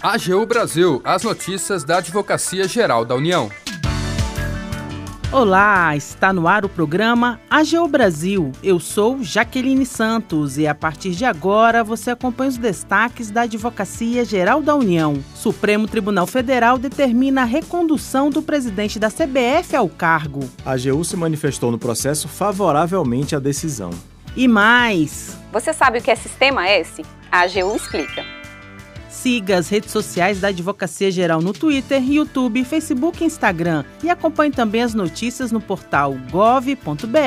AGU Brasil, as notícias da Advocacia Geral da União. Olá, está no ar o programa AGU Brasil. Eu sou Jaqueline Santos e a partir de agora você acompanha os destaques da Advocacia Geral da União. Supremo Tribunal Federal determina a recondução do presidente da CBF ao cargo. A AGU se manifestou no processo favoravelmente à decisão. E mais. Você sabe o que é Sistema S? A AGU explica. Siga as redes sociais da Advocacia Geral no Twitter, YouTube, Facebook e Instagram. E acompanhe também as notícias no portal gov.br/agu.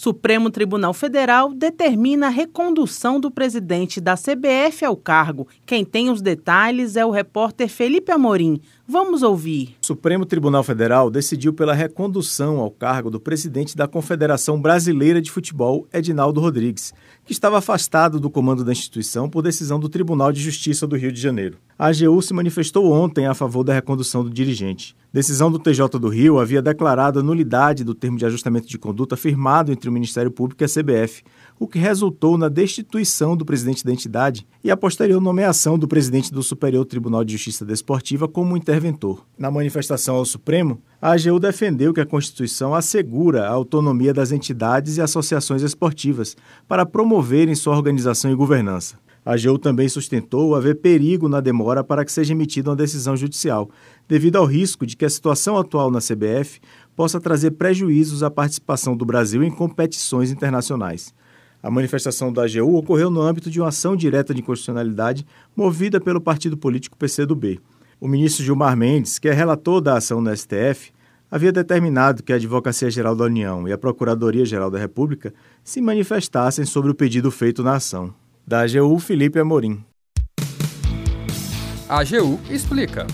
Supremo Tribunal Federal determina a recondução do presidente da CBF ao cargo. Quem tem os detalhes é o repórter Felipe Amorim. Vamos ouvir. O Supremo Tribunal Federal decidiu pela recondução ao cargo do presidente da Confederação Brasileira de Futebol, Edinaldo Rodrigues, que estava afastado do comando da instituição por decisão do Tribunal de Justiça do Rio de Janeiro. A AGU se manifestou ontem a favor da recondução do dirigente. Decisão do TJ do Rio havia declarado a nulidade do termo de ajustamento de conduta firmado entre o Ministério Público e a CBF, o que resultou na destituição do presidente da entidade e a posterior nomeação do presidente do Superior Tribunal de Justiça Desportiva como interventor. Na manifestação ao Supremo, a AGU defendeu que a Constituição assegura a autonomia das entidades e associações esportivas para promoverem sua organização e governança. A AGU também sustentou haver perigo na demora para que seja emitida uma decisão judicial, devido ao risco de que a situação atual na CBF possa trazer prejuízos à participação do Brasil em competições internacionais. A manifestação da AGU ocorreu no âmbito de uma ação direta de inconstitucionalidade movida pelo partido político PCdoB. O ministro Gilmar Mendes, que é relator da ação no STF, havia determinado que a Advocacia Geral da União e a Procuradoria Geral da República se manifestassem sobre o pedido feito na ação. Da AGU, Felipe Amorim. A AGU explica.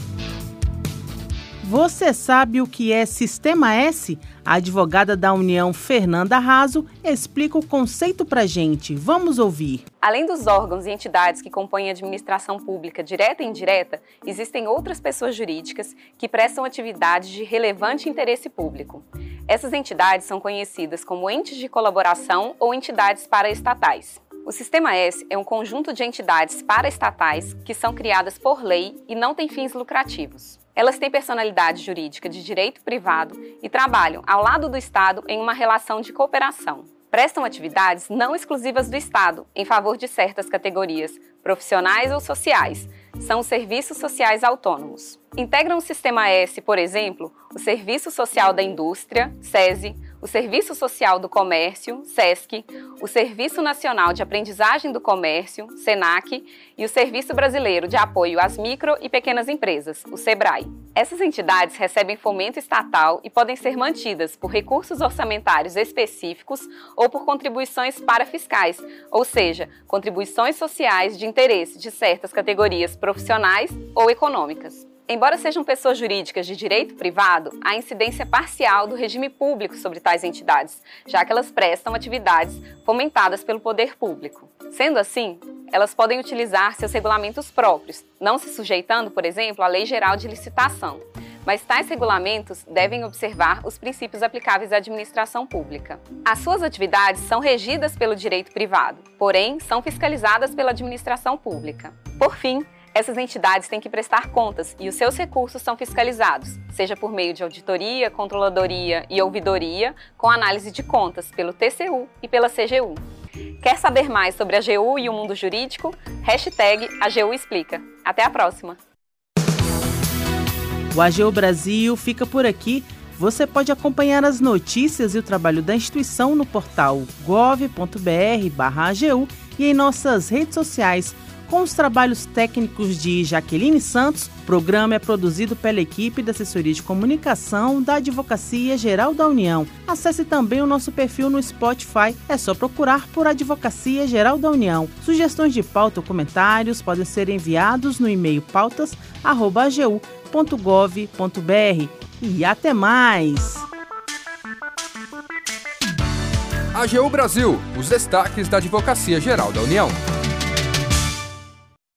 Você sabe o que é Sistema S? A advogada da União, Fernanda Raso, explica o conceito para gente. Vamos ouvir. Além dos órgãos e entidades que compõem a administração pública direta e indireta, existem outras pessoas jurídicas que prestam atividades de relevante interesse público. Essas entidades são conhecidas como entes de colaboração ou entidades paraestatais. O Sistema S é um conjunto de entidades paraestatais que são criadas por lei e não têm fins lucrativos. Elas têm personalidade jurídica de direito privado e trabalham ao lado do Estado em uma relação de cooperação. Prestam atividades não exclusivas do Estado em favor de certas categorias profissionais ou sociais. São os serviços sociais autônomos. Integram o Sistema S, por exemplo, o Serviço Social da Indústria, SESI, o Serviço Social do Comércio, SESC, o Serviço Nacional de Aprendizagem do Comércio, SENAC, e o Serviço Brasileiro de Apoio às Micro e Pequenas Empresas, o SEBRAE. Essas entidades recebem fomento estatal e podem ser mantidas por recursos orçamentários específicos ou por contribuições parafiscais, ou seja, contribuições sociais de interesse de certas categorias profissionais ou econômicas. Embora sejam pessoas jurídicas de direito privado, há incidência parcial do regime público sobre tais entidades, já que elas prestam atividades fomentadas pelo poder público. Sendo assim, elas podem utilizar seus regulamentos próprios, não se sujeitando, por exemplo, à Lei Geral de Licitação. Mas tais regulamentos devem observar os princípios aplicáveis à administração pública. As suas atividades são regidas pelo direito privado, porém são fiscalizadas pela administração pública. Por fim, essas entidades têm que prestar contas e os seus recursos são fiscalizados, seja por meio de auditoria, controladoria e ouvidoria, com análise de contas pelo TCU e pela CGU. Quer saber mais sobre a AGU e o mundo jurídico? Hashtag AGU Explica. Até a próxima! O AGU Brasil fica por aqui. Você pode acompanhar as notícias e o trabalho da instituição no portal gov.br/agu e em nossas redes sociais com os trabalhos técnicos de Jaqueline Santos, o programa é produzido pela equipe da Assessoria de Comunicação da Advocacia Geral da União. Acesse também o nosso perfil no Spotify, é só procurar por Advocacia Geral da União. Sugestões de pauta ou comentários podem ser enviados no e-mail pautas.agu.gov.br. E até mais! AGU Brasil, os destaques da Advocacia Geral da União.